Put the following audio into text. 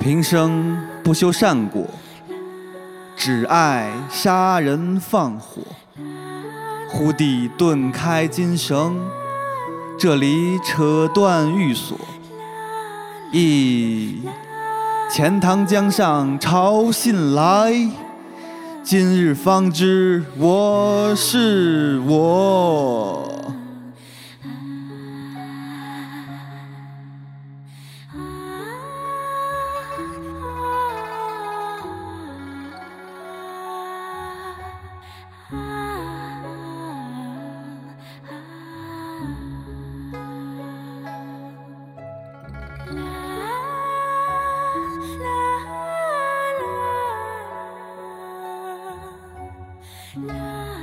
平生不修善果，只爱杀人放火。忽地顿开金绳，这里扯断玉锁。一，钱塘江上潮信来，今日方知我是我。love.